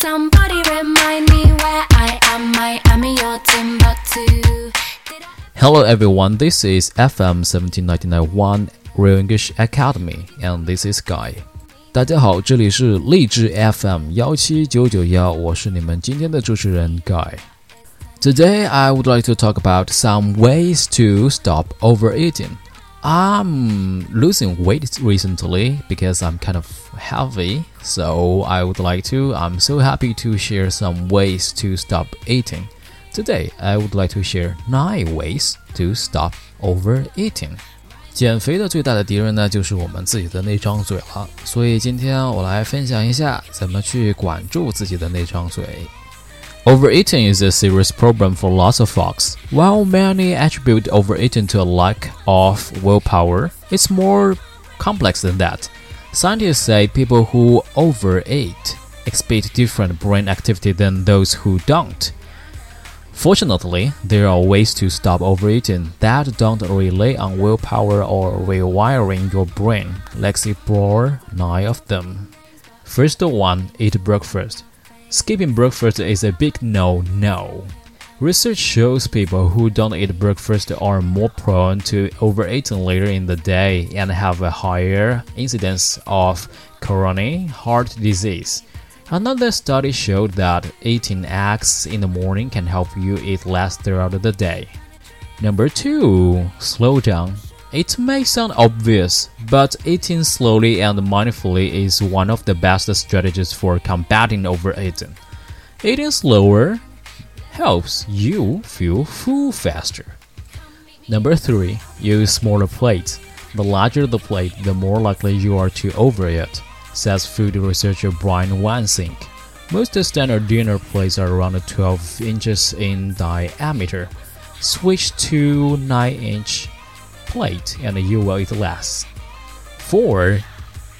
Somebody remind me where I am. Miami or Timbuktu. Hello everyone, this is FM 17991 Real English Academy and this is Guy. 大家好，这里是励志 FM 幺七九九幺，我是你们今天的主持人 Guy。Today I would like to talk about some ways to stop overeating. I'm losing weight recently because I'm kind of heavy, so I would like to. I'm so happy to share some ways to stop eating. Today, I would like to share nine ways to stop overeating. 减肥的最大的敌人呢，就是我们自己的那张嘴了。所以今天我来分享一下怎么去管住自己的那张嘴。 Overeating is a serious problem for lots of folks. While many attribute overeating to a lack of willpower, it's more complex than that. Scientists say people who overeat exhibit different brain activity than those who don't. Fortunately, there are ways to stop overeating that don't rely on willpower or rewiring your brain. Let's explore nine of them. First one, eat breakfast. Skipping breakfast is a big no-no. Research shows people who don't eat breakfast are more prone to overeating later in the day and have a higher incidence of coronary heart disease. Another study showed that eating eggs in the morning can help you eat less throughout the day. Number 2. Slow down. It may sound obvious, but eating slowly and mindfully is one of the best strategies for combating overeating. Eating slower helps you feel full faster. Number 3. Use smaller plates. The larger the plate, the more likely you are to overeat says food researcher Brian Wansink. Most standard dinner plates are around 12 inches in diameter. Switch to 9 inch plate and you will eat less. 4.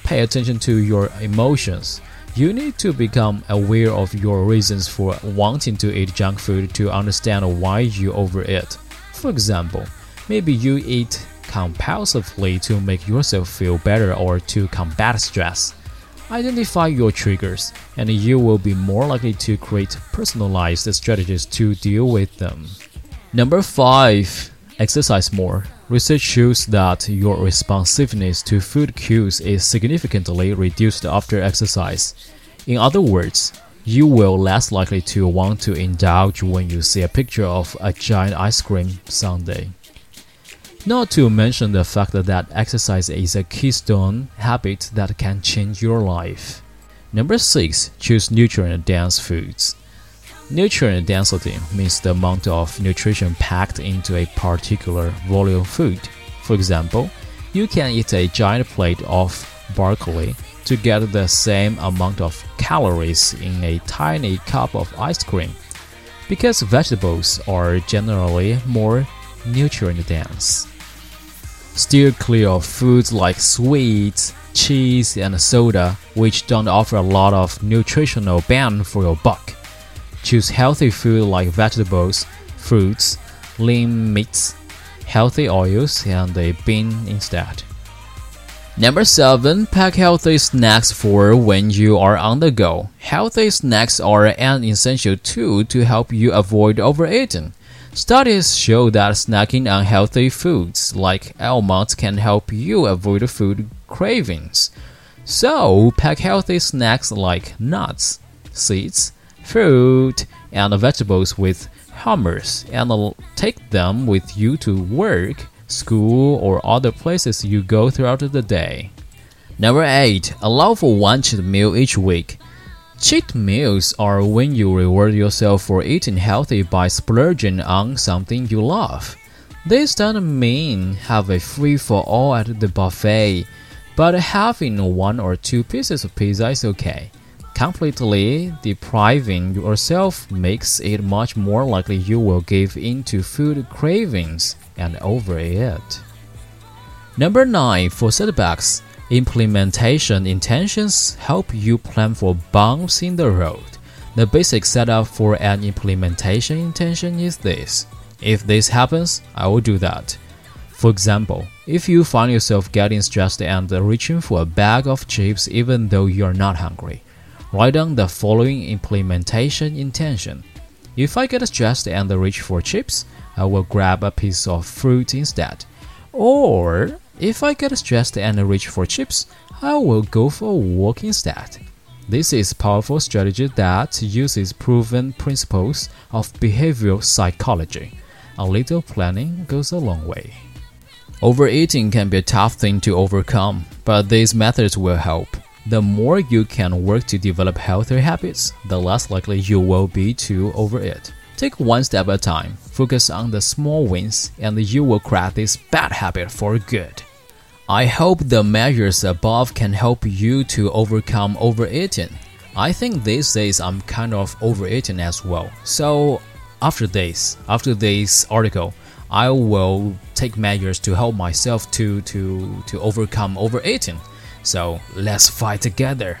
Pay attention to your emotions. You need to become aware of your reasons for wanting to eat junk food to understand why you overeat. For example, maybe you eat compulsively to make yourself feel better or to combat stress. Identify your triggers, and you will be more likely to create personalized strategies to deal with them. Number 5. Exercise more. Research shows that your responsiveness to food cues is significantly reduced after exercise. In other words, you will less likely to want to indulge when you see a picture of a giant ice cream sundae. Not to mention the fact that exercise is a keystone habit that can change your life. Number 6. Choose nutrient dense foods. Nutrient density means the amount of nutrition packed into a particular volume of food. For example, you can eat a giant plate of broccoli to get the same amount of calories in a tiny cup of ice cream. Because vegetables are generally more nutrient dense. Steer clear of foods like sweets, cheese, and soda, which don't offer a lot of nutritional bang for your buck. Choose healthy food like vegetables, fruits, lean meats, healthy oils, and a bean instead. Number 7. Pack healthy snacks for when you are on the go. Healthy snacks are an essential tool to help you avoid overeating. Studies show that snacking on healthy foods like almonds can help you avoid food cravings. So, pack healthy snacks like nuts, seeds, fruit, and vegetables with hummus and take them with you to work, school, or other places you go throughout the day. Number 8. Allow for one cheat meal each week. Cheat meals are when you reward yourself for eating healthy by splurging on something you love. This doesn't mean have a free for all at the buffet, but having one or two pieces of pizza is okay. Completely depriving yourself makes it much more likely you will give in to food cravings and overeat. Number 9 for setbacks. Implementation intentions help you plan for bumps in the road. The basic setup for an implementation intention is this. If this happens, I will do that. For example, if you find yourself getting stressed and reaching for a bag of chips even though you're not hungry, Write down the following implementation intention. If I get stressed and reach for chips, I will grab a piece of fruit instead. Or if I get stressed and reach for chips, I will go for a walk instead. This is powerful strategy that uses proven principles of behavioral psychology. A little planning goes a long way. Overeating can be a tough thing to overcome, but these methods will help. The more you can work to develop healthier habits, the less likely you will be to overeat. Take one step at a time, focus on the small wins, and you will crack this bad habit for good. I hope the measures above can help you to overcome overeating. I think these days I'm kind of overeating as well. So after this, after this article, I will take measures to help myself to to to overcome overeating. So let's fight together.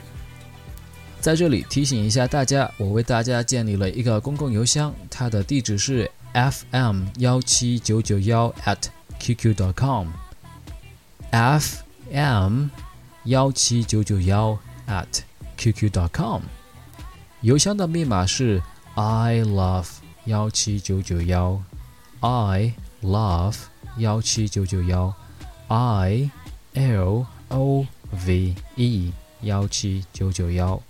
在这里提醒一下大家，我为大家建立了一个公共邮箱，它的地址是 fm 幺七九九幺 at qq.com。fm 幺七九九幺 at qq.com。邮箱的密码是 i love 幺七九九幺 i love 幺七九九幺 i l o V e 幺七九九幺。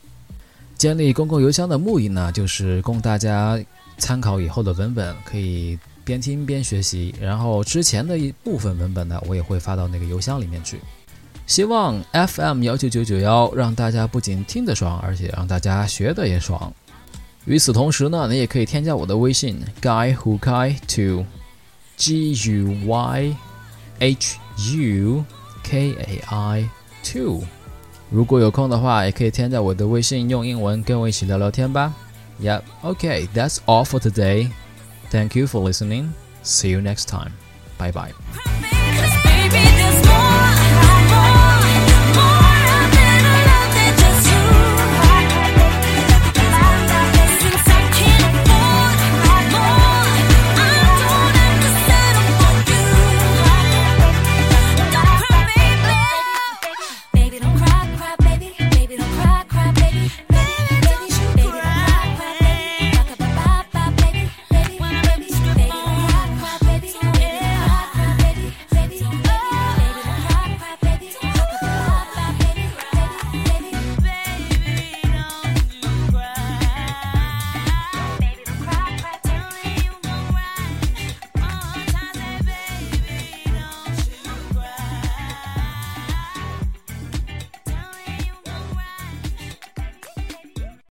建立公共邮箱的目的呢，就是供大家参考以后的文本，可以边听边学习。然后之前的一部分文本呢，我也会发到那个邮箱里面去。希望 FM 幺九九九幺让大家不仅听得爽，而且让大家学的也爽。与此同时呢，你也可以添加我的微信 guy who kai to g u y h u k a i two。如果有空的话，也可以添加我的微信，用英文跟我一起聊聊天吧。Yep, okay, that's all for today. Thank you for listening. See you next time. Bye bye.